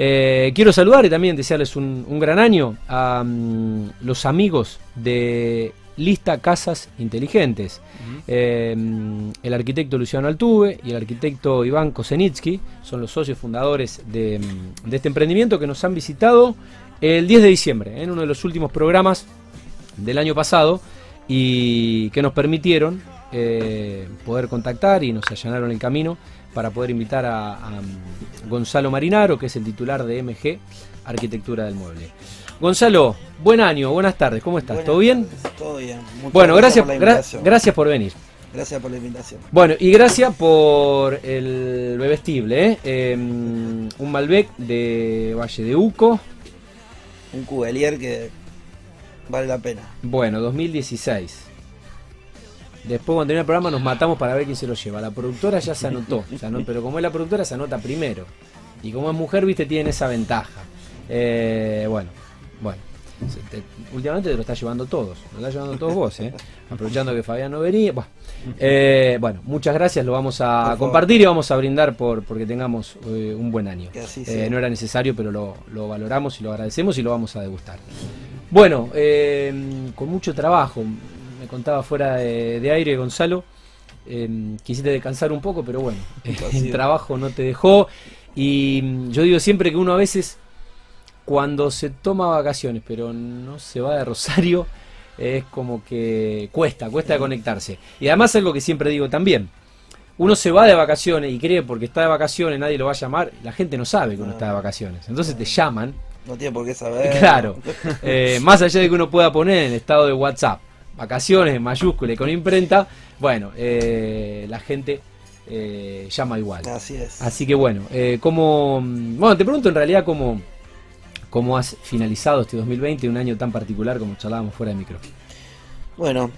Eh, quiero saludar y también desearles un, gran año a mm, los amigos de Lista Casas Inteligentes. Eh, el arquitecto Luciano Altuve y el arquitecto Iván Kosenitsky son los socios fundadores de, mm, este emprendimiento que nos han visitado el 10 de diciembre, en uno de los últimos programas del año pasado y que nos permitieron eh, poder contactar y nos allanaron el camino para poder invitar a, Gonzalo Marinaro, que es el titular de MG Arquitectura del Mueble. Gonzalo, buen año, buenas tardes, ¿cómo estás? ¿Todo bien? Todo bien. bueno, gracias, por gracias por venir. Gracias por la invitación. Bueno, y gracias por el bebestible, ¿eh? Em, un Malbec de Valle de Uco. Un Cubelier que vale la pena. Bueno, 2016. Después cuando termine el programa nos matamos para ver quién se lo lleva. La productora ya se anotó, pero como es la productora se anota primero. Y como es mujer, viste, tiene esa ventaja. Eh, bueno, bueno. últimamente te lo está llevando todos, lo está llevando todos vos, ¿eh? aprovechando que Fabián no venía. Eh, bueno, muchas gracias, lo vamos a compartir y vamos a brindar por porque tengamos un buen año. no era necesario, pero lo, lo, valoramos y lo agradecemos y lo vamos a degustar. Bueno, con mucho trabajo, me contaba fuera de, aire Gonzalo, eh, quisiste descansar un poco, pero bueno, el trabajo no te dejó. Y mm, yo digo siempre que uno a veces, cuando se toma vacaciones, pero no se va de Rosario, es como que cuesta, cuesta conectarse. Y además algo que siempre digo también, uno se va de vacaciones y cree porque está de vacaciones nadie lo va a llamar, la gente no sabe que uno está de vacaciones. Entonces te llaman. No tiene por qué saber. Claro. Eh, más allá de que uno pueda poner en estado de WhatsApp vacaciones en mayúscula y con imprenta, bueno, eh, la gente eh, llama igual. Así es. Así que bueno, eh, como, bueno, te pregunto en realidad cómo, cómo has finalizado este 2020, un año tan particular como charlábamos fuera de micro. Bueno,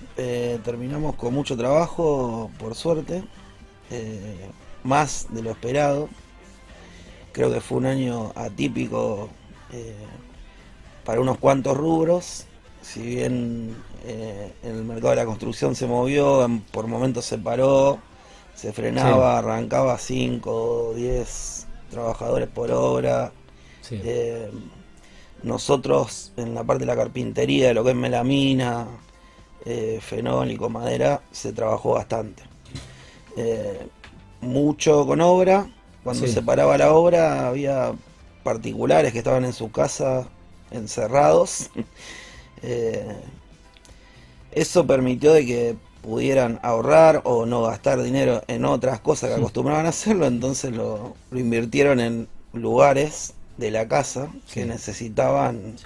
terminamos con mucho trabajo, por suerte, más de lo esperado. Creo que fue un año atípico para unos cuantos rubros, si bien eh, mercado de la construcción se movió, por momentos se paró, se frenaba, arrancaba 5 o 10 trabajadores por obra. Eh, nosotros en la parte de la carpintería, de lo que es melamina, eh, fenólico, madera, se trabajó bastante. mucho con obra, cuando se paraba la obra había particulares que estaban en su casa encerrados. Eso permitió de que pudieran ahorrar o no gastar dinero en otras cosas que acostumbraban a hacerlo, entonces lo, invirtieron en lugares de la casa que necesitaban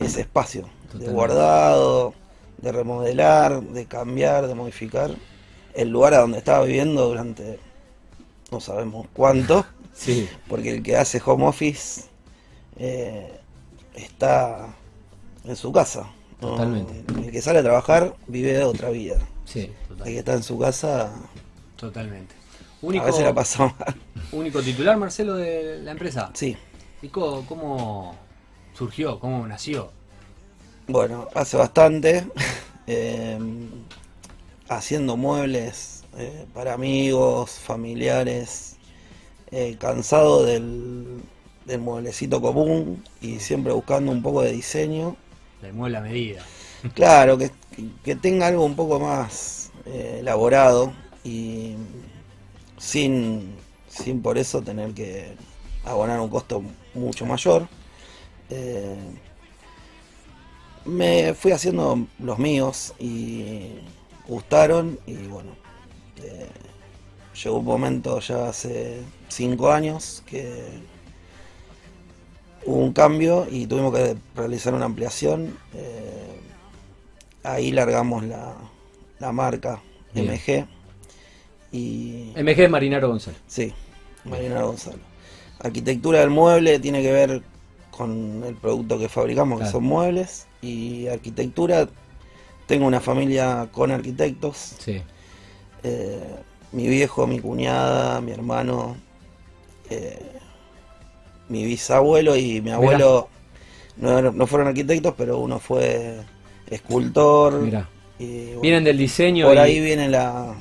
ese espacio de guardado, de remodelar, de cambiar, de modificar el lugar a donde estaba viviendo durante no sabemos cuánto, porque el que hace home office eh, está en su casa. Totalmente. el que sale a trabajar vive de otra vida. Sí, totalmente. El que está en su casa. Totalmente. Único, a veces la pasó mal. ¿Único titular, Marcelo, de la empresa? Sí. ¿Y cómo, surgió? ¿Cómo nació? Bueno, hace bastante. Em, haciendo muebles eh, para amigos, familiares. Eh, cansado del, del mueblecito común y siempre buscando un poco de diseño le mueve la medida. Claro, que, tenga algo un poco más eh, elaborado y sin, sin por eso tener que abonar un costo mucho mayor. Eh, me fui haciendo los míos y gustaron y bueno, eh, llegó un momento ya hace cinco años que hubo un cambio y tuvimos que realizar una ampliación. Eh, ahí largamos la, la marca MG. Y, MG Marinaro Gonzalo. Sí, Marinaro Gonzalo. Arquitectura del mueble tiene que ver con el producto que fabricamos, que son muebles. Y arquitectura, tengo una familia con arquitectos. Sí. Eh, mi viejo, mi cuñada, mi hermano. Eh, mi bisabuelo y mi abuelo no, fueron arquitectos, pero uno fue escultor. vienen del diseño. Por ahí viene la.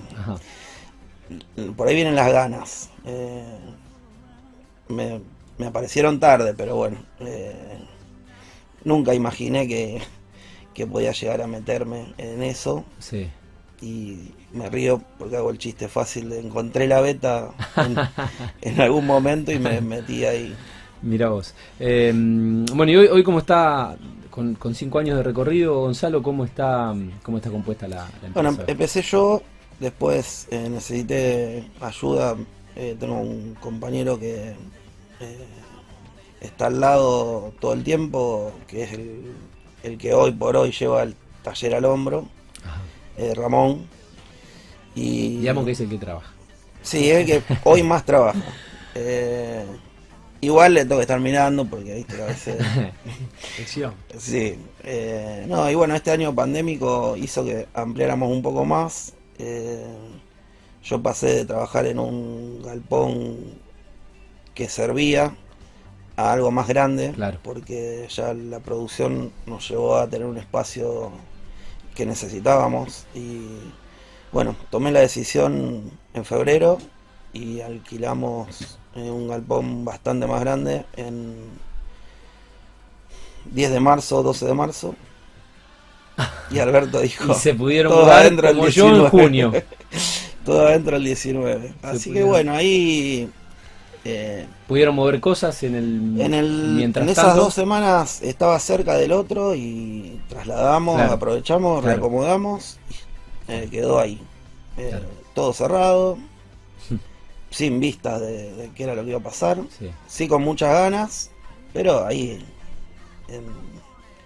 Por ahí vienen las ganas. Eh, me, me aparecieron tarde, pero bueno, eh, nunca imaginé que, que podía llegar a meterme en eso. Sí. Y me río porque hago el chiste fácil de encontré la beta en, en algún momento y me metí ahí. Mira vos. Eh, bueno, y hoy, hoy cómo está, con, con cinco años de recorrido, Gonzalo, ¿cómo está, cómo está compuesta la, la empresa? Bueno, empecé yo, después eh, necesité ayuda. eh, tengo un compañero que eh, está al lado todo el tiempo, que es el, el que hoy por hoy lleva el taller al hombro, Ramón. Y, Digamos que es el que trabaja. Sí, es el que hoy más trabaja. Igual le tengo que estar mirando porque viste a veces. Sí, eh, no, y bueno, este año pandémico hizo que ampliáramos un poco más. Eh, yo pasé de trabajar en un galpón que servía a algo más grande, Claro. porque ya la producción nos llevó a tener un espacio que necesitábamos. Y bueno, tomé la decisión en febrero y alquilamos un galpón bastante más grande en 10 de marzo, 12 de marzo. Y Alberto dijo, Y se pudieron todo mudar adentro el como yo en 19. junio. todo adentro el 19. Así que pudieron. bueno, ahí eh, Pudieron mover cosas en el, en, el, mientras en esas tanto. dos semanas estaba cerca del otro y trasladamos, Claro. aprovechamos, Claro. reacomodamos eh, quedó ahí. Eh, Claro. Todo cerrado, sin vistas de, de qué era lo que iba a pasar. Sí. Sí, con muchas ganas, pero ahí en-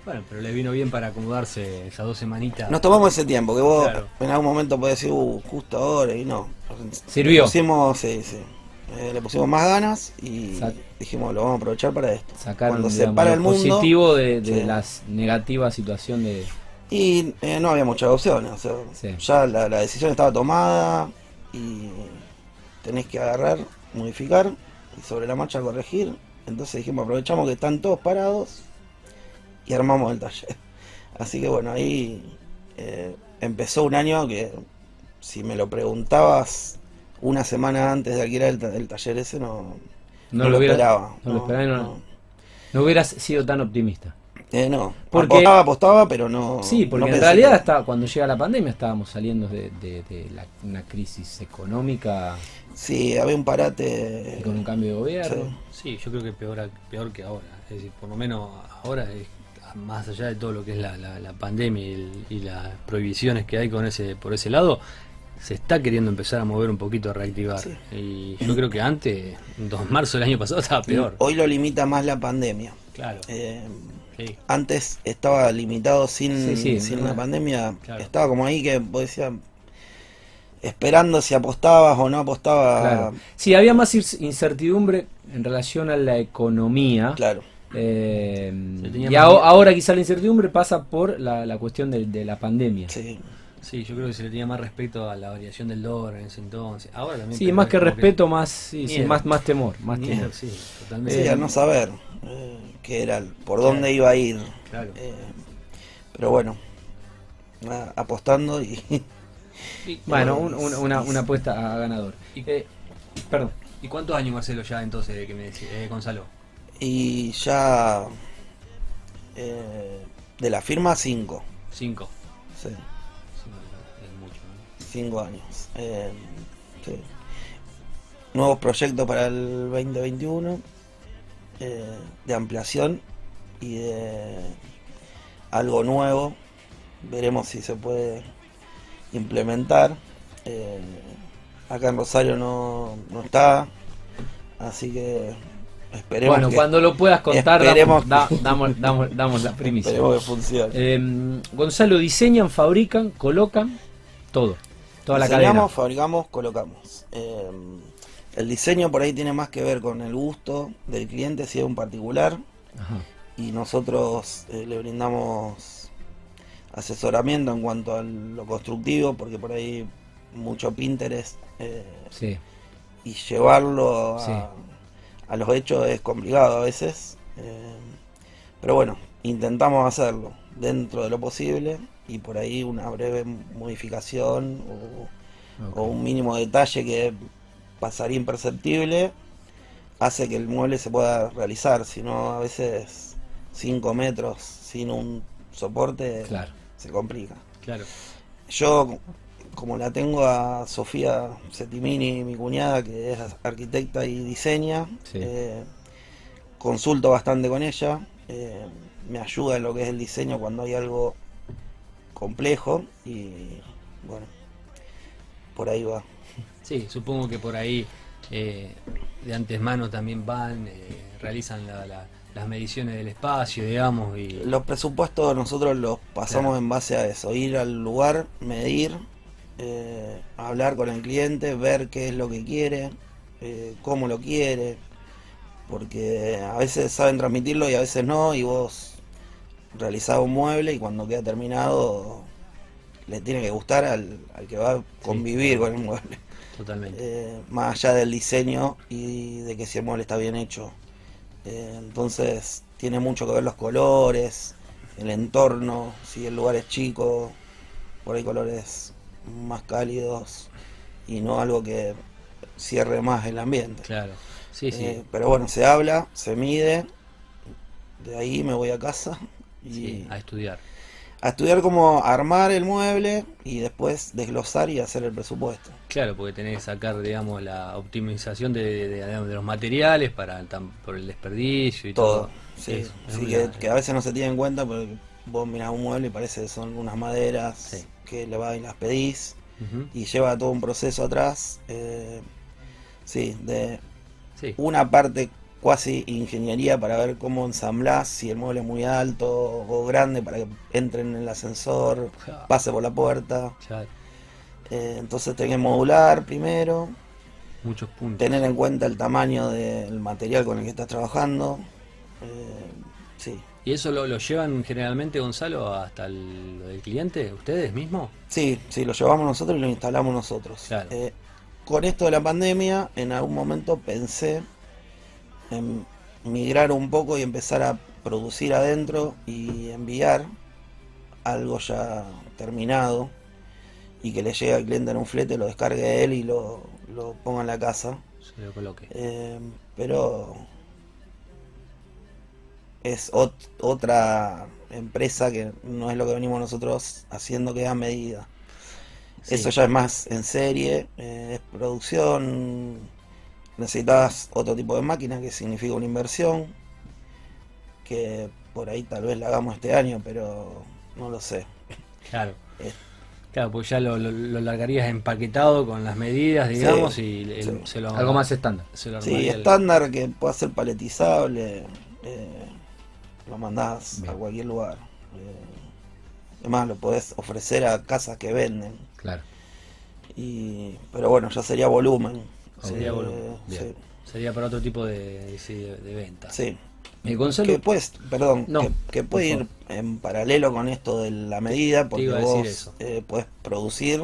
Bueno, pero le vino bien para acomodarse esas dos semanitas. Nos tomamos ese tiempo, que vos Claro. en algún momento podés decir, uh, justo ahora, y no. Sirvió. Le pusimos, sí, sí. Eh, le pusimos más ganas y dijimos, lo vamos a aprovechar para esto. Sacaron Cuando se para el mundo. positivo de, de la negativa situación de... Y eh, no había muchas opciones, o sea, Sí. ya la, la decisión estaba tomada y tenés que agarrar, modificar y sobre la marcha corregir. Entonces dijimos, aprovechamos que están todos parados y armamos el taller. Así que bueno, ahí eh, empezó un año que si me lo preguntabas una semana antes de alquilar el, ta- el taller ese, no, No, no lo, hubiera- esperaba. No, lo esperaba no, no hubieras sido tan optimista. Eh, no. Porque- apostaba, apostaba, pero no. Sí, porque no en realidad que- hasta cuando llega la pandemia estábamos saliendo de, de- de la- una crisis económica Sí, había un parate. y con un cambio de gobierno. Sí, yo creo que peor, peor que ahora. Es decir, por lo menos ahora, es, más allá de todo lo que es la, la- la pandemia y, el- y las prohibiciones que hay con ese por ese lado, se está queriendo empezar a mover un poquito, a reactivar. Sí. Y yo creo que antes, 2 de marzo del año pasado, estaba peor. Hoy lo limita más la pandemia. Claro. Eh, Sí. antes estaba limitado sin, Sí, sí, sin no. la pandemia. Claro. Estaba como ahí que vos decías, esperando si apostabas o no apostabas. Claro. Sí, había más incertidumbre en relación a la economía. Claro. Eh, y miedo. ahora quizá la incertidumbre pasa por la, la cuestión de, de la pandemia. Sí, Sí. Sí, yo creo que se le tenía más respeto a la variación del dólar en ese entonces. Ahora también. pero más que respeto, más, sí, sí, más, más temor. Más Miedo, temor. sí, Sí, totalmente. a no saber eh, qué era, por dónde iba a ir. Claro. Eh, pero bueno, a- apostando y. Bueno, un- un- una, una apuesta a ganador. Y- Eh, perdón. ¿Y cuántos años, Marcelo, ya entonces de que me decís, eh, Gonzalo? Y ya. eh, de la firma, cinco. Cinco. Sí. Sí. Cinco años. Eh, sí. Nuevos proyectos para el 2021 eh, de ampliación y de algo nuevo. Veremos si se puede implementar. Eh, acá en Rosario no, no está, así que esperemos Bueno, que, cuando lo puedas contar, damos, da- damos, damos, damos la primicia. esperemos que funcione. Eh, Gonzalo, diseñan, fabrican, colocan todo. Toda la cadena. Diseñamos, fabricamos, colocamos. Eh, el diseño por ahí tiene más que ver con el gusto del cliente, si es un particular, Ajá. y nosotros eh, le brindamos asesoramiento en cuanto a lo constructivo, porque por ahí mucho Pinterest eh, Sí, y llevarlo a, Sí. a los hechos es complicado a veces. eh, pero bueno, intentamos hacerlo dentro de lo posible y por ahí una breve modificación o, un mínimo detalle que pasaría imperceptible, hace que el mueble se pueda realizar, si no a veces 5 metros sin un soporte Claro. se complica. Claro. Yo, como la tengo a Sofía Settimini, mi cuñada, que es arquitecta y diseña, Sí. eh, consulto bastante con ella, eh, me ayuda en lo que es el diseño cuando hay algo complejo y bueno, por ahí va. Sí, supongo que por ahí eh, de antes mano también van, eh, realizan la- la- las mediciones del espacio, digamos, y Los presupuestos nosotros los pasamos Claro. en base a eso, ir al lugar, medir, eh, hablar con el cliente, ver qué es lo que quiere, eh, cómo lo quiere, porque a veces saben transmitirlo y a veces no, y vos realizás un mueble y cuando queda terminado le tiene que gustar al, al que va a convivir con el mueble. totalmente. Eh, más allá del diseño y de que si el mueble está bien hecho. Eh, entonces tiene mucho que ver los colores, el entorno, si el lugar es chico, por ahí colores más cálidos y no algo que cierre más el ambiente. Claro. Sí, sí. Eh, pero bueno, se habla, se mide, de ahí me voy a casa y sí, a estudiar. a estudiar cómo armar el mueble y después desglosar y hacer el presupuesto. Claro, porque tenés que sacar, digamos, la optimización de, de- de- los materiales para tam- por el desperdicio y todo. todo. Sí, Eso, es sí, que, que a veces no se tiene en cuenta porque vos mirás un mueble y parece que son unas maderas Sí. que le vas y las pedís Ujú. y lleva todo un proceso atrás. eh, sí, de una parte cuasi ingeniería para ver cómo ensamblás, si el mueble es muy alto o grande para que entren en el ascensor, pase por la puerta. Eh, entonces tenés que modular primero, muchos puntos. tener en cuenta el tamaño del material con el que estás trabajando. eh, sí, ¿Y eso lo, lo llevan generalmente, Gonzalo, hasta el, lo del cliente? ¿Ustedes mismos? Sí, sí, lo llevamos nosotros y lo instalamos nosotros. Claro. Eh, con esto de la pandemia, en algún momento pensé en migrar un poco y empezar a producir adentro y enviar algo ya terminado y que le llegue al cliente en un flete, lo descargue él y lo, lo ponga en la casa. Se lo coloque. Eh, pero es ot- otra empresa que no es lo que venimos nosotros haciendo que a medida. Sí. Eso ya es más en serie, eh, es producción, necesitas otro tipo de máquina que significa una inversión, que por ahí tal vez la hagamos este año, pero no lo sé. Claro. Eh. Claro, pues ya lo, lo- lo largarías empaquetado con las medidas, digamos, y el- sí. se lo Algo más estándar. se lo Sí, el- estándar que pueda ser paletizable, eh, lo mandás Bien. a cualquier lugar. Eh, además lo podés ofrecer a casas que venden. Claro. Y, pero bueno, ya sería volumen. Sería Eh, volumen, bien. Sería para otro tipo de, sí, de, de venta. Sí. Eh, Gonzalo, Que pues, perdón, No, que, que puede ir en paralelo con esto de la medida, porque vos eh, puedes producir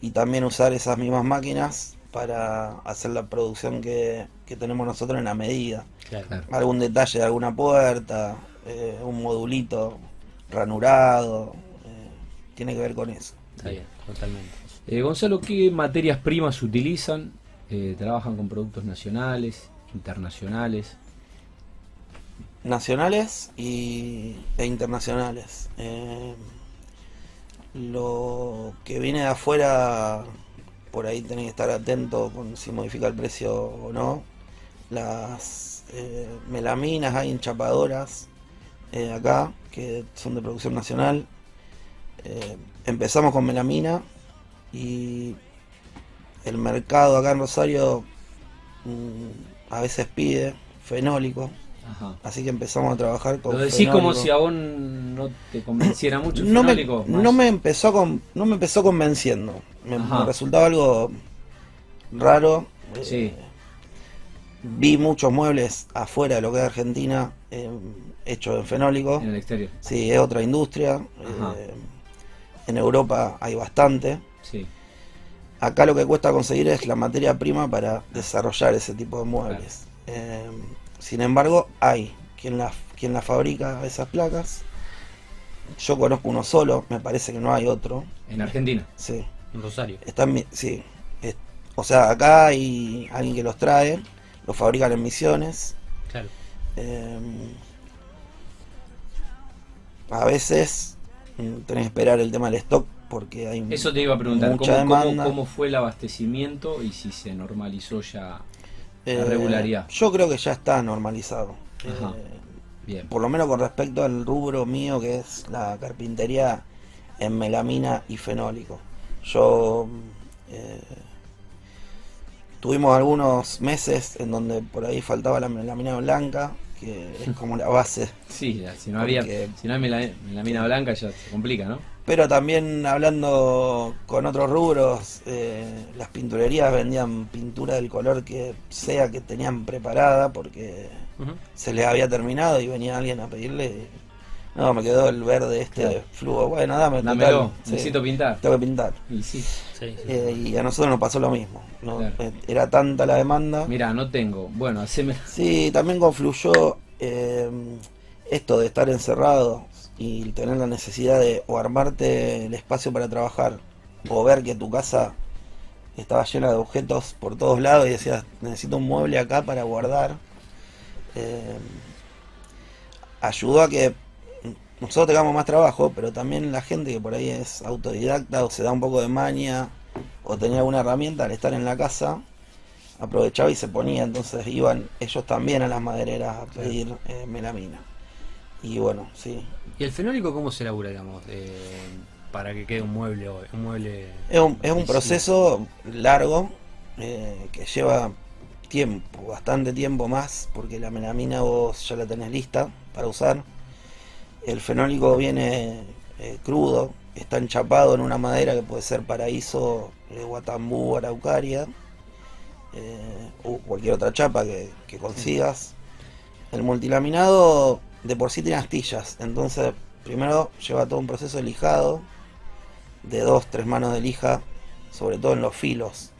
y también usar esas mismas máquinas para hacer la producción que, que tenemos nosotros en la medida. Claro. Claro. algún detalle de alguna puerta, eh, un modulito ranurado, eh, tiene que ver con eso. Está bien, totalmente. eh, Gonzalo, ¿qué materias primas utilizan? Eh, ¿Trabajan con productos nacionales, internacionales? Nacionales y, e internacionales. Eh, lo que viene de afuera, por ahí tenés que estar atento con si modifica el precio o no. Las eh, melaminas hay enchapadoras acá que son de producción nacional. Empezamos con melamina y el mercado acá en Rosario mm, a veces pide fenólico. Ajá. Así que empezamos a trabajar con Lo decís como si a vos no te convenciera mucho el no me, fenólico, más- no me empezó con, no me empezó convenciendo. Me, me resultaba algo raro. Eh, Sí. Vi muchos muebles afuera de lo que es Argentina eh, hechos en fenólico. en el exterior. Sí, es otra industria. Eh, en Europa hay bastante. Sí. Acá lo que cuesta conseguir es la materia prima para desarrollar ese tipo de muebles. Eh, sin embargo, hay quien la, quien la fabrica esas placas. Yo conozco uno solo, me parece que no hay otro. En Argentina. Sí, En Rosario. están, sí. Es- o sea, acá hay alguien que los trae, lo fabrican en Misiones. Claro. Eh, a veces mm, tenés que esperar el tema del stock porque hay Eso te iba a preguntar, ¿cómo, cómo- demanda. cómo fue el abastecimiento y si se normalizó ya? Eh, la regularidad? Yo creo que ya está normalizado. Ajá. Eh, Bien. por lo menos con respecto al rubro mío que es la carpintería en melamina y fenólico. Yo eh, tuvimos algunos meses en donde por ahí faltaba la melamina blanca, que es como la base. Sí, si no había, si no hay mela- melamina blanca ya se complica, ¿no? Pero también hablando con otros rubros, eh, las pinturerías vendían pintura del color que sea que tenían preparada porque se les había terminado y venía alguien a pedirle. No, me quedó el verde este fluo. Bueno, dame, Dámelo, sí, necesito pintar. tengo que pintar. Y sí, Sí, sí. Eh, y a nosotros nos pasó lo mismo. ¿no? Claro. Eh, Era tanta la demanda. mira, no tengo. Bueno, haceme. Sí, también confluyó eh, esto de estar encerrado y tener la necesidad de o armarte el espacio para trabajar o ver que tu casa estaba llena de objetos por todos lados y decías, necesito un mueble acá para guardar. Eh, ayudó a que nosotros tengamos más trabajo, pero también la gente que por ahí es autodidacta o se da un poco de maña o tenía alguna herramienta al estar en la casa, aprovechaba y se ponía, entonces iban ellos también a las madereras a pedir eh, melamina. Y bueno, sí. ¿Y el fenólico cómo se elabora, digamos? eh, para que quede un mueble, un mueble Es un, es un proceso largo eh, que lleva tiempo, bastante tiempo más, porque la melamina vos ya la tenés lista para usar. El fenólico viene eh, crudo, está enchapado en una madera que puede ser paraíso, guatambú, araucaria, eh, o cualquier otra chapa que, que consigas. El multilaminado de por sí tiene astillas, entonces primero lleva todo un proceso de lijado de dos, tres manos de lija, sobre todo en los filos,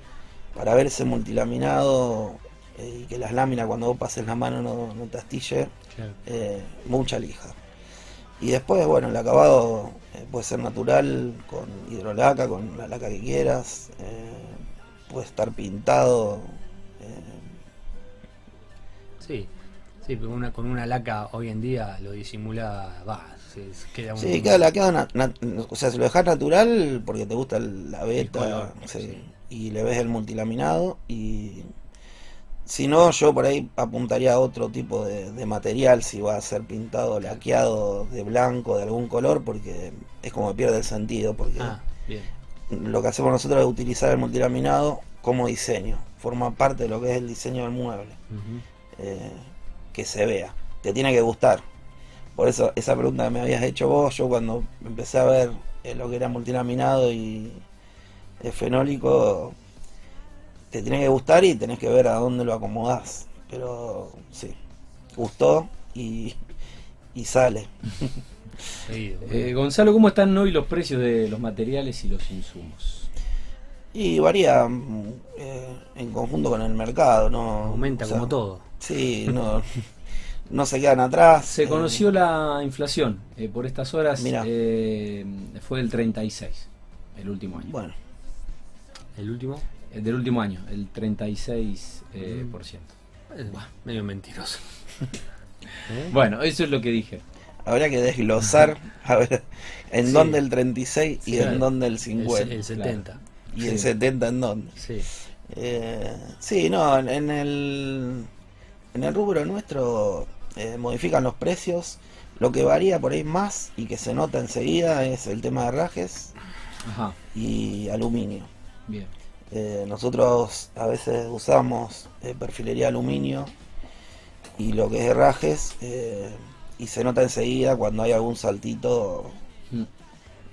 para ver ese multilaminado eh, y que las láminas cuando vos pases la mano no, no te astille, Claro. eh, mucha lija. Y después, bueno, el acabado eh, puede ser natural, con hidrolaca, con la laca que quieras, puede estar pintado. Sí, sí, pero una, con una laca hoy en día lo disimula, va, se, se queda un... Sí, queda la queda na- na- o sea, si lo dejas natural porque te gusta el- la beta color, sí, sí. y le ves el multilaminado y si no yo por ahí apuntaría a otro tipo de, de material si va a ser pintado, laqueado de blanco, de algún color porque es como que pierde el sentido porque Ah, bien. lo que hacemos nosotros es utilizar el multilaminado como diseño, forma parte de lo que es el diseño del mueble eh, que se vea. Te tiene que gustar. Por eso, esa pregunta que me habías hecho vos, yo cuando empecé a ver eh, lo que era multilaminado y eh, fenólico, te tiene que gustar y tenés que ver a dónde lo acomodás. Pero sí, gustó y, y sale. Eh, Gonzalo, ¿cómo están hoy los precios de los materiales y los insumos? Y varía mm, eh, en conjunto con el mercado, ¿no? Aumenta O sea, como todo. Sí, no, no se quedan atrás. Se eh, conoció la inflación eh, por estas horas, Mirá. eh, fue del 36, el último año. Bueno, El último, El del último año, el 36%. eh, Mm. por ciento. es medio mentiroso. ¿Eh? Bueno, eso es lo que dije. Habría que desglosar a ver en Sí. dónde el 36 y Sí. en dónde el El, 50. el 70. y el sí. 70 en dónde. Sí. Eh, sí, no, en, en el, en el rubro nuestro eh, modifican los precios. Lo que varía por ahí más y que se nota enseguida es el tema de rajes Ajá, y aluminio. bien. Eh, nosotros a veces usamos eh, perfilería aluminio y lo que es herrajes y se nota enseguida cuando hay algún saltito Mm.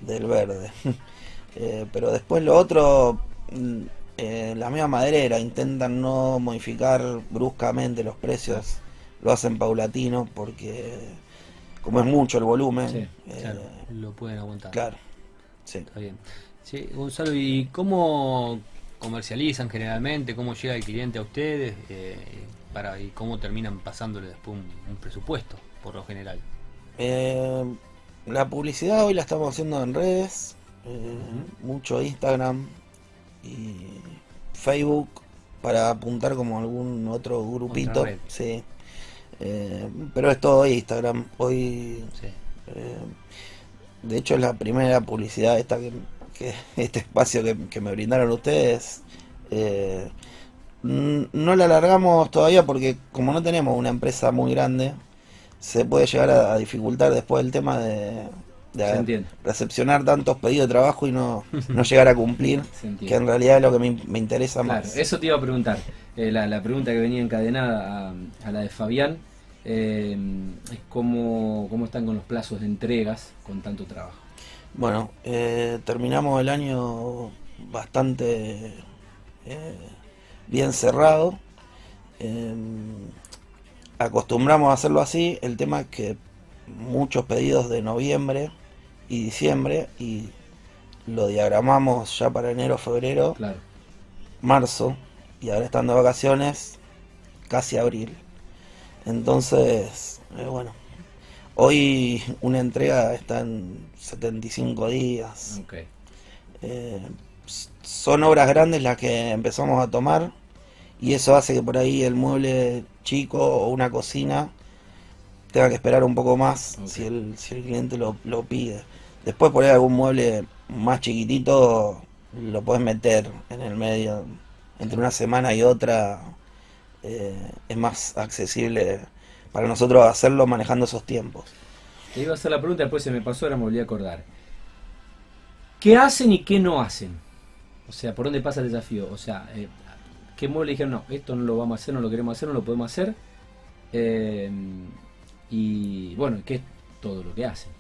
del verde. Pero después lo otro, mm, eh, la misma maderera, intentan no modificar bruscamente los precios, lo hacen paulatino porque como es mucho el volumen, Sí, eh, Claro, lo pueden aguantar. claro, sí. Está bien. Sí, Gonzalo, ¿y cómo comercializan generalmente? ¿Cómo llega el cliente a ustedes? Eh, para, ¿Y cómo terminan pasándole después un, un presupuesto, por lo general? Eh, la publicidad hoy la estamos haciendo en redes, mucho Instagram y Facebook para apuntar como algún otro grupito. Sí. Eh, pero es todo Instagram. Hoy, Sí. eh, de hecho, es la primera publicidad esta que, que- este espacio que, que me brindaron ustedes. Eh, no la alargamos todavía porque como no tenemos una empresa muy grande, se puede llegar a, a dificultar después el tema de, de recepcionar tantos pedidos de trabajo y no, no llegar a cumplir, que en realidad es lo que me, me interesa Claro, más. eso te iba a preguntar. Eh, la, la pregunta que venía encadenada a, a la de Fabián eh, es cómo, cómo están con los plazos de entregas con tanto trabajo. Bueno, eh, terminamos el año bastante bien cerrado. Acostumbramos a hacerlo así. El tema es que muchos pedidos de noviembre y diciembre y lo diagramamos ya para enero, febrero, Claro. marzo y ahora estando de vacaciones casi abril. Entonces, eh, bueno, hoy una entrega está en 75 días. Eh, son obras grandes las que empezamos a tomar y eso hace que por ahí el mueble chico o una cocina tenga que esperar un poco más si, el, si el cliente lo, lo pide. Después por ahí algún mueble más chiquitito lo puedes meter en el medio. Entre una semana y otra eh, es más accesible para nosotros hacerlo manejando esos tiempos. Te iba a hacer la pregunta, después se me pasó, ahora me volví a acordar. ¿Qué hacen y qué no hacen? O sea, ¿por dónde pasa el desafío? O sea, eh, ¿qué mueble dijeron, no, esto no lo vamos a hacer, no lo queremos hacer, no lo podemos hacer? Eh, y bueno, ¿qué es todo lo que hacen?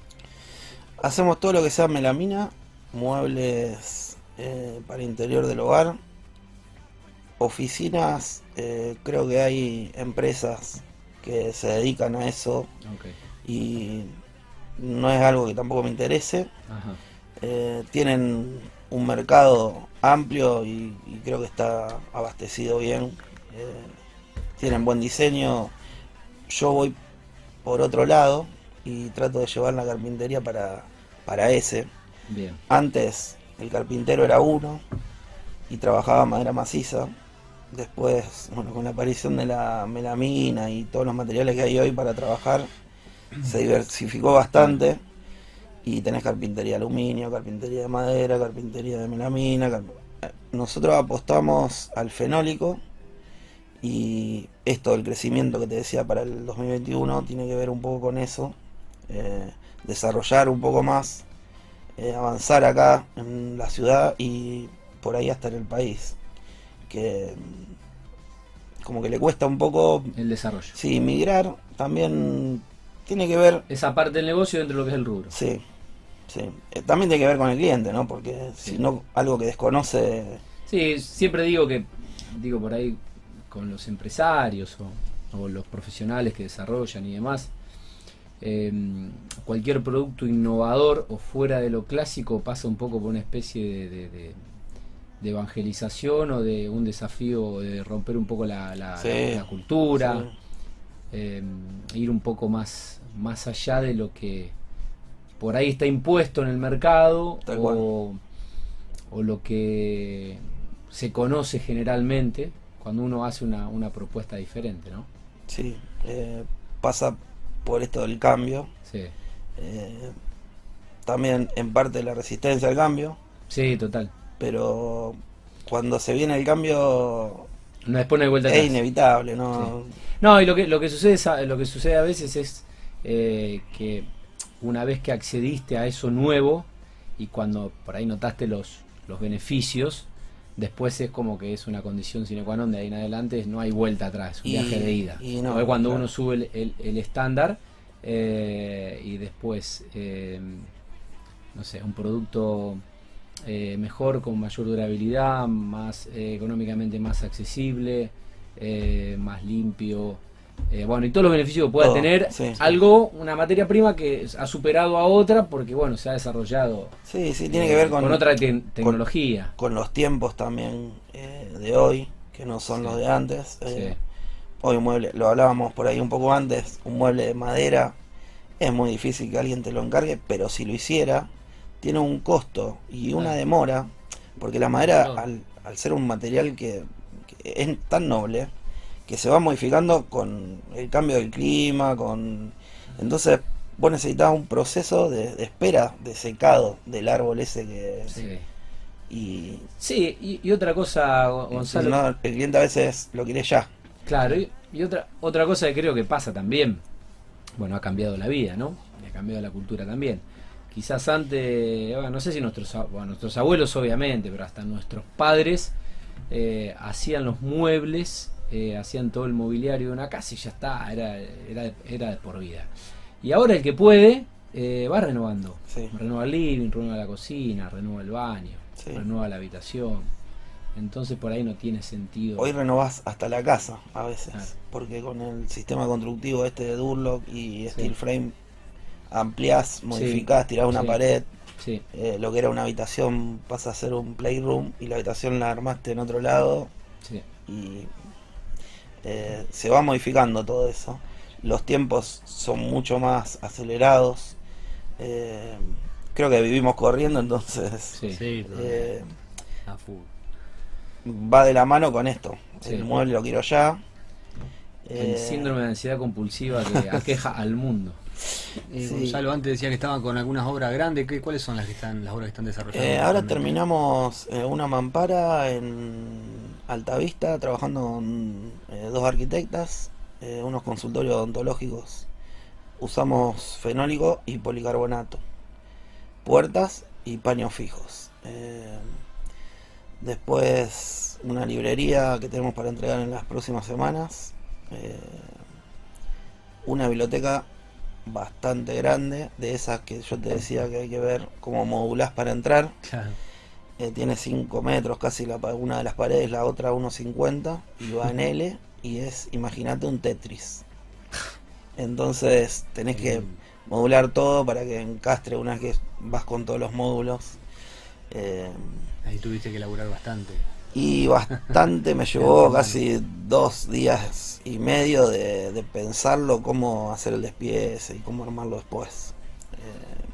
Hacemos todo lo que sea melamina, muebles eh, para interior del hogar, oficinas, eh, creo que hay empresas que se dedican a eso y no es algo que tampoco me interese. Ajá. Eh, tienen un mercado amplio y, y creo que está abastecido bien. Eh, tienen buen diseño. Yo voy por otro lado y trato de llevar la carpintería para, para ese. Bien. Antes el carpintero era uno y trabajaba madera maciza. Después, bueno, con la aparición de la melamina y todos los materiales que hay hoy para trabajar, se diversificó bastante. Y tenés carpintería de aluminio, carpintería de madera, carpintería de melamina. car- Nosotros apostamos al fenólico y esto del crecimiento que te decía para el 2021 tiene que ver un poco con eso. eh, desarrollar un poco más eh, avanzar acá en la ciudad y por ahí hasta en el país. Que mm, como que le cuesta un poco, El desarrollo. sí, migrar también tiene que ver, Esa parte del negocio dentro de lo que es el rubro. sí, sí, Eh, también tiene que ver con el cliente, ¿no? Porque Sí. si no, algo que desconoce, Sí, siempre digo que, digo por ahí, con los empresarios o, o los profesionales que desarrollan y demás, eh, cualquier producto innovador o fuera de lo clásico pasa un poco por una especie de, de- de- de evangelización o de un desafío de romper un poco la, la- Sí, la cultura, sí. eh, ir un poco más, más allá de lo que por ahí está impuesto en el mercado o, o lo que se conoce generalmente cuando uno hace una, una propuesta diferente, ¿no? sí, eh, pasa por esto del cambio, Sí, eh, también en parte la resistencia al cambio, sí, total. pero cuando se viene el cambio No hay vuelta es atrás. inevitable, ¿no? No, y lo que, lo que sucede es lo que sucede a veces es eh, que una vez que accediste a eso nuevo y cuando por ahí notaste los, los beneficios, después es como que es una condición sine qua non de ahí en adelante, no hay vuelta atrás, un Y- viaje de ida. y no, cuando claro. uno sube el, el- el estándar eh, y después, eh, no sé, un producto eh, mejor, con mayor durabilidad, más eh, económicamente más accesible, eh, más limpio. Eh, bueno, y todos los beneficios que pueda Todo, tener sí. algo, una materia prima que ha superado a otra porque, bueno, se ha desarrollado Sí, sí, tiene eh, que ver con, otra te- tecnología. con los tiempos también eh, de hoy, que no son Sí. los de antes. Eh. Hoy un mueble, lo hablábamos por ahí un poco antes, un mueble de madera es muy difícil que alguien te lo encargue, pero si lo hiciera, tiene un costo y una demora, porque la madera, al, al ser un material que, que es tan noble que se va modificando con el cambio del clima, con entonces vos necesitas un proceso de, de espera, de secado del árbol ese que Sí. y Sí, y, y otra cosa, Go- Gonzalo. no, el cliente a veces lo quiere ya. Claro, y, y otra, otra cosa que creo que pasa también, bueno, ha cambiado la vida, ¿no? Y ha cambiado la cultura también. Quizás antes, bueno, no sé si nuestros, bueno, nuestros abuelos obviamente, pero hasta nuestros padres eh, hacían los muebles, eh, hacían todo el mobiliario de una casa y ya está, era, era, de- era de por vida. Y ahora el que puede eh, va renovando. Sí. Renueva el living, renueva la cocina, renueva el baño, Sí. renueva la habitación. Entonces por ahí no tiene sentido. Hoy renovás hasta la casa a veces, Claro. porque con el sistema constructivo este de Durlock y Sí. Steel Frame ampliás, modificás, tirás una Sí. pared, Sí, eh, lo que era una habitación pasa a ser un playroom y la habitación la armaste en otro lado sí. y eh, se va modificando todo eso. Los tiempos son mucho más acelerados. eh, creo que vivimos corriendo, entonces Sí. Sí, totalmente. eh, a full. va de la mano con esto. Sí. El mueble lo quiero ya. El Eh, síndrome de ansiedad compulsiva que aqueja al mundo. Eh, Sí. Gonzalo antes decía que estaban con algunas obras grandes. ¿Qué, ¿Cuáles son las que están las obras que están desarrollando? Eh, ahora terminamos eh, una mampara en Altavista, trabajando con eh, dos arquitectas, eh, unos consultorios odontológicos. Usamos fenólico y policarbonato, puertas y paños fijos. Eh, después una librería que tenemos para entregar en las próximas semanas. una biblioteca bastante grande, de esas que yo te decía que hay que ver cómo modulás para entrar. Claro. Eh, tiene 5 metros casi la, una de las paredes, la otra 1,50 y va en L y es, imagínate, un Tetris. Entonces tenés que modular todo para que encastre una vez que vas con todos los módulos. Eh, Ahí tuviste que laburar bastante. y bastante me llevó casi dos días y medio de, de pensarlo, cómo hacer el despiece y cómo armarlo después. Eh,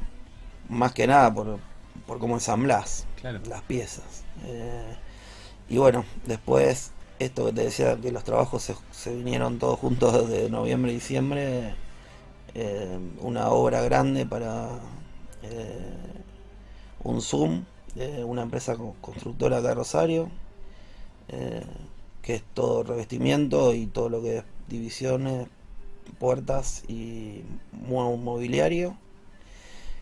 más que nada por, por cómo ensamblás Las piezas. Eh, y bueno, después esto que te decía que los trabajos se, vinieron todos juntos desde noviembre y diciembre. eh, una obra grande para eh, un Zoom una empresa co- constructora de Rosario, que es todo revestimiento y todo lo que es divisiones, puertas y mo- mobiliario,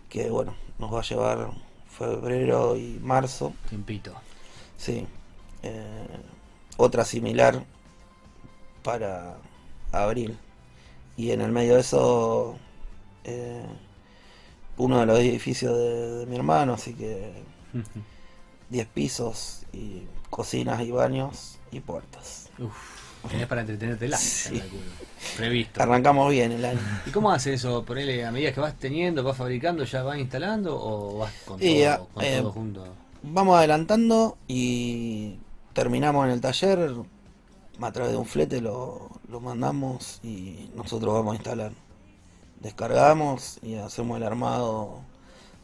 que bueno, nos va a llevar febrero y marzo, Tiempito. sí. Eh, otra similar para abril. Y en el medio de eso, eh, uno de los edificios de, de mi hermano, así que 10 pisos y cocinas y baños y puertas. Uf, tenés para entretenerte la Sí. Previsto. Arrancamos bien el año. ¿Y cómo hace eso? Ponele a medida que vas teniendo, vas fabricando, ya vas instalando o vas con, todo, ah, con eh, todo junto? Vamos adelantando y terminamos en el taller. A través de un flete lo, lo mandamos y nosotros vamos a instalar. Descargamos y hacemos el armado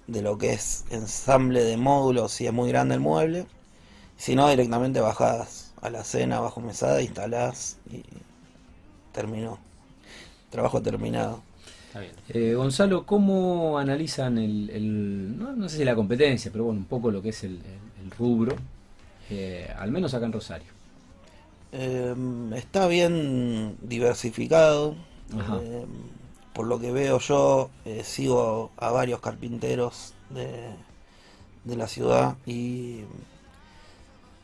de lo que es ensamble de módulos si es muy grande el mueble. Si no, directamente bajás a la cena bajo mesada, instalás y terminó. Trabajo terminado. Está bien. Eh, Gonzalo, ¿cómo analizan el, el- no, no sé si la competencia, pero bueno, un poco lo que es el, el- el rubro, eh, al menos acá en Rosario? Eh, está bien diversificado. Ajá. Eh, por lo que veo yo, eh, sigo a varios carpinteros de, de la ciudad y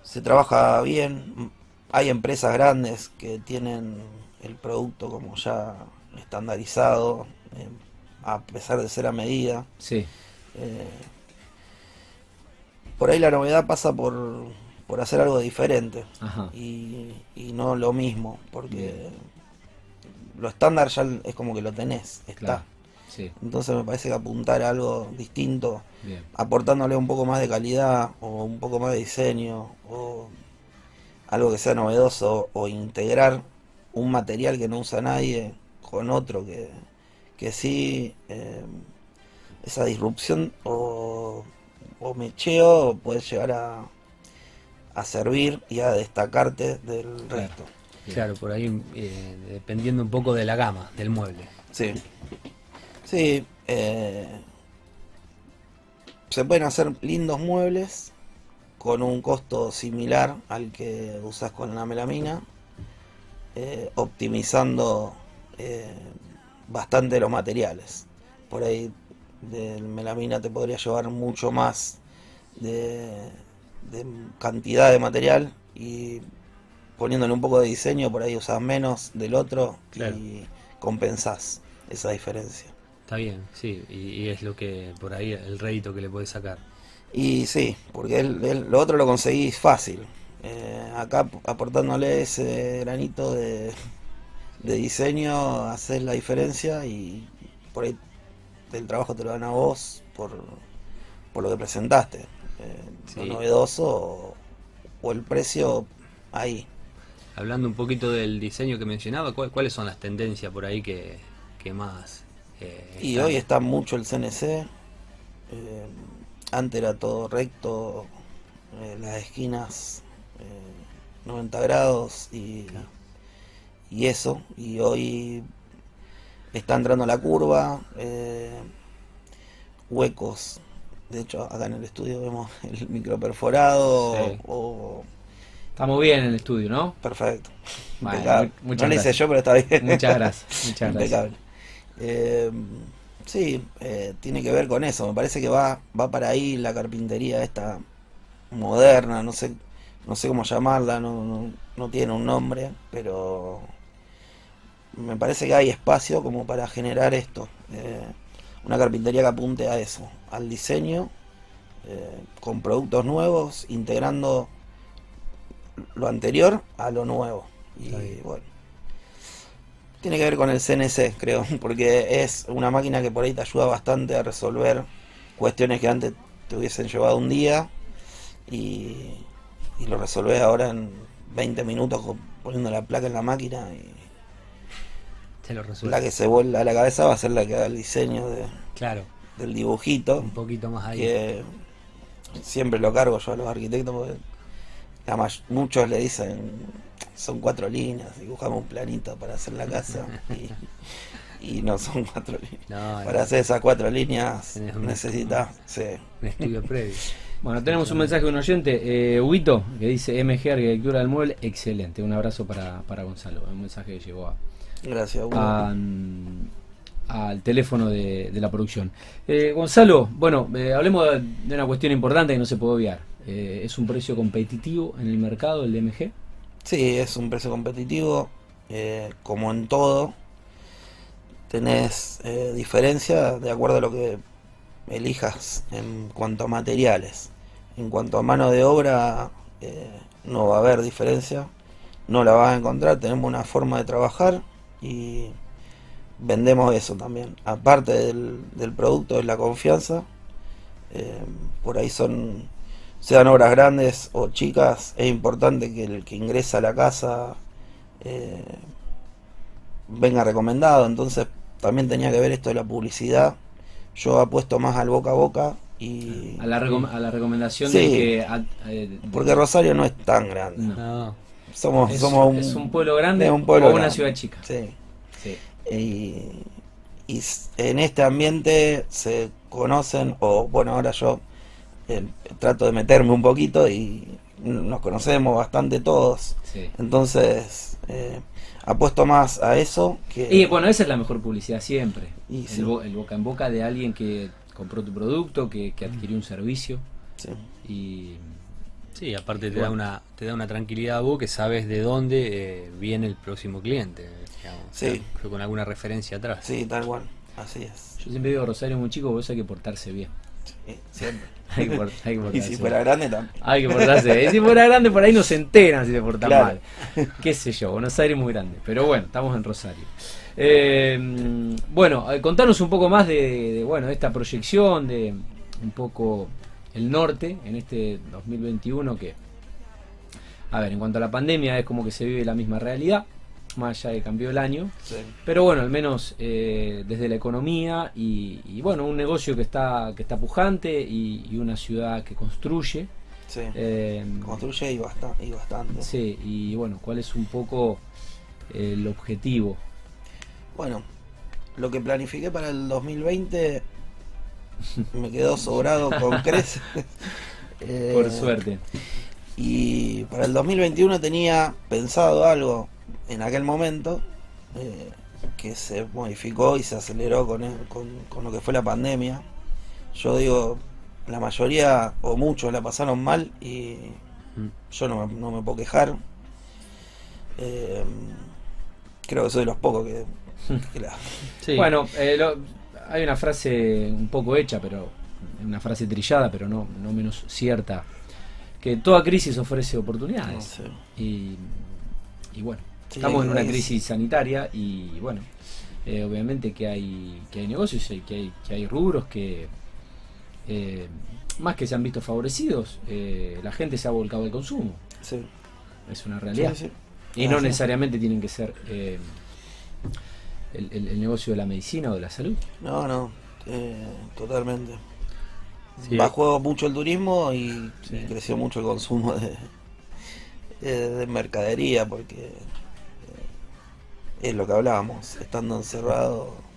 se trabaja bien. Hay empresas grandes que tienen el producto como ya estandarizado, eh, a pesar de ser a medida. Sí, Eh, por ahí la novedad pasa por, por hacer algo diferente ajá. y, y no lo mismo, porque lo estándar ya es como que lo tenés, está. Claro. Sí, Entonces me parece que apuntar a algo distinto, bien. aportándole un poco más de calidad o un poco más de diseño o algo que sea novedoso o integrar un material que no usa nadie con otro que, que sí, eh, esa disrupción o, o mecheo puede llegar a, a servir y a destacarte del resto. Claro, por ahí eh, dependiendo un poco de la gama del mueble. Sí. Sí. eh, se pueden hacer lindos muebles con un costo similar al que usas con la melamina, eh, optimizando eh, bastante los materiales. Por ahí del melamina te podría llevar mucho más de, de cantidad de material y poniéndole un poco de diseño, por ahí usas menos del otro Claro. y compensás esa diferencia. Está bien, sí, y, y es lo que por ahí el rédito que le puedes sacar. Y sí, porque el- lo otro lo conseguís fácil. Eh, acá ap- aportándole ese granito de, de diseño, haces la diferencia y por ahí el trabajo te lo dan a vos por, por lo que presentaste. Eh, Lo novedoso o, o el precio ahí. Hablando un poquito del diseño que mencionaba, ¿cuál- ¿cuáles son las tendencias por ahí que, que más... eh, Y hoy está mucho el CNC. eh, antes era todo recto, eh, las esquinas eh, 90 grados y, y eso. Y hoy está entrando la curva, huecos. De hecho, acá en el estudio vemos el micro perforado Sí. o bien en el estudio, ¿no? perfecto. Mu- muchas no lo hice gracias. yo, pero está bien. Muchas gracias, muchas gracias. Impecable. Eh, sí, eh, tiene que ver con eso. Me parece que va, va para ahí la carpintería esta moderna, no sé, no sé cómo llamarla, no, no, no tiene un nombre, pero me parece que hay espacio como para generar esto. Eh, una carpintería que apunte a eso, al diseño, eh, con productos nuevos, integrando lo anterior a lo nuevo. Y bueno. Tiene que ver con el CNC, creo, porque es una máquina que por ahí te ayuda bastante a resolver cuestiones que antes te hubiesen llevado un día y, y lo resolvés ahora en 20 minutos poniendo la placa en la máquina y Te lo la resuelve. que se vuelva a la cabeza va a ser la que haga el diseño de- Claro, del dibujito un poquito más ahí. que siempre lo cargo yo a los arquitectos porque la muchos le dicen son cuatro líneas, dibujamos un planito para hacer la casa y, y no son cuatro líneas. No, Para no, hacer esas cuatro líneas necesitas, sí. un estudio previo. Bueno, tenemos un mensaje de un oyente, eh, Huguito, que dice MG Arquitectura del Mueble, excelente. Un abrazo para, para Gonzalo. Un mensaje que llegó a, Gracias, Hugo. a, al teléfono de, de la producción. Eh, Gonzalo, bueno, eh, hablemos de, de una cuestión importante que no se puede obviar. Eh, ¿Es un precio competitivo en el mercado el DMG? Sí, es un precio competitivo, eh, como en todo. Tenés eh, diferencia de acuerdo a lo que elijas en cuanto a materiales. En cuanto a mano de obra, eh, no va a haber diferencia, no la vas a encontrar. Tenemos una forma de trabajar y vendemos eso también. Aparte del, del producto, es la confianza. Eh, por ahí son sean obras grandes o chicas, es importante que el que ingresa a la casa eh, venga recomendado. Entonces también tenía que ver esto de la publicidad. Yo apuesto más al boca a boca y A la, recom- a la recomendación Sí. de que... a- eh, de- porque Rosario no es tan grande. No. Somos, es, somos un, es un pueblo grande es un pueblo o una grande. ciudad chica. sí. Sí. y, y en este ambiente se conocen, o bueno, ahora yo eh, trato de meterme un poquito y nos conocemos bastante todos. sí. Entonces, eh, apuesto más a eso que... Y bueno, esa es la mejor publicidad siempre. Y el, sí. bo- el boca en boca de alguien que compró tu producto, que, que adquirió un servicio. sí. Y sí, aparte te Bueno. da una te da una tranquilidad a vos que sabes de dónde eh, viene el próximo cliente, digamos, Sí. con alguna referencia atrás. Sí, tal cual. Así es. yo siempre digo, Rosario es muy chico, vos hay que portarse bien. Sí, siempre. Hay que, por- hay que Y portarse si fuera grande también. Hay que portarse. Y si fuera grande, por ahí no se enteran si se portan Claro. mal. Qué sé yo, Buenos Aires es muy grande. Pero bueno, estamos en Rosario. Eh, bueno, eh, contanos un poco más de, de, bueno, de esta proyección, de un poco el norte en este 2021 que, a ver, en cuanto a la pandemia es como que se vive la misma realidad, más allá de que cambió el año. Sí. Pero bueno, al menos eh, desde la economía y, y, bueno, un negocio que está, que está pujante y, y una ciudad que construye Sí. Eh, Construye y, basta- y bastante. sí, y bueno, ¿cuál es un poco el objetivo? Bueno, lo que planifiqué para el 2020 me quedó sobrado con creces. Eh, Por suerte. Y para el 2021 tenía pensado algo en aquel momento eh, que se modificó y se aceleró con, el- con, con lo que fue la pandemia. Yo digo, la mayoría o muchos la pasaron mal y Mm. yo no me, no me puedo quejar. Eh, creo que soy de los pocos que, que la... Sí. Bueno, eh, lo- hay una frase un poco hecha, pero una frase trillada, pero no, no menos cierta, que toda crisis ofrece no oportunidades. sé. Y, y bueno, Sí, estamos en una crisis sanitaria y bueno, eh, obviamente que hay, que hay negocios y que hay, que hay rubros que eh, más que se han visto favorecidos, eh, la gente se ha volcado al consumo. Sí. Es una realidad. Sí, sí. Y Ah, no sí. necesariamente tienen que ser el, el- el negocio de la medicina o de la salud. No, no, totalmente. Bajó mucho el turismo y, y creció mucho el consumo de, de mercadería porque es lo que hablábamos, estando encerrado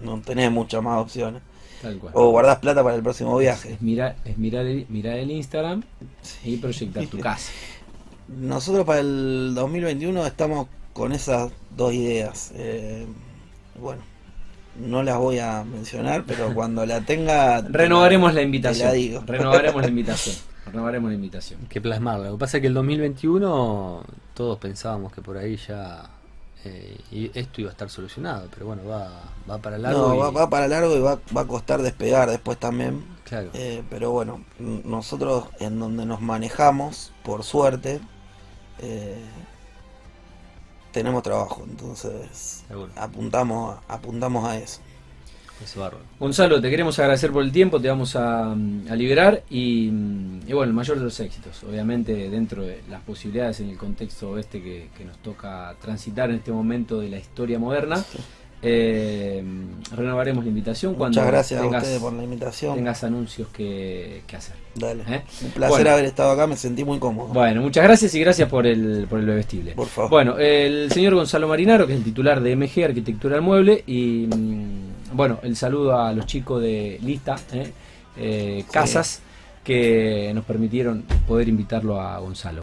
no tenés muchas más opciones. Tal cual. O guardás plata para el próximo viaje. Es mirar, es mirar, el, mirar el Instagram y proyectar tu casa. Nosotros para el 2021 estamos con esas dos ideas. Eh, bueno, no las voy a mencionar, pero cuando la tenga... Renovaremos la invitación. la digo. Renovaremos la invitación. Renovaremos la invitación. que plasmarlo. Lo que pasa es que el 2021 todos pensábamos que por ahí ya eh, y esto iba a estar solucionado, pero bueno, va, va para largo. No, y- va, va para largo y va, va a costar despegar después también. Claro. Eh, pero bueno, nosotros en donde nos manejamos, por suerte, eh, tenemos trabajo, entonces Seguro. apuntamos, apuntamos a eso. Es bárbaro. Gonzalo, te queremos agradecer por el tiempo, te vamos a, mm, a liberar y, mm, y bueno, el mayor de los éxitos, obviamente dentro de las posibilidades en el contexto este que, que nos toca transitar en este momento de la historia moderna. Eh, renovaremos la invitación cuando gracias tengas, a ustedes por la invitación. tengas anuncios que, que hacer. Dale. ¿eh? Un placer Bueno. haber estado acá, me sentí muy cómodo. Bueno, muchas gracias y gracias por el, por el bebestible. Por favor. Bueno, el señor Gonzalo Marinaro, que es el titular de MG Arquitectura del Mueble, y mm, bueno, el saludo a los chicos de Lista, ¿eh? Eh, Casas, que nos permitieron poder invitarlo a Gonzalo.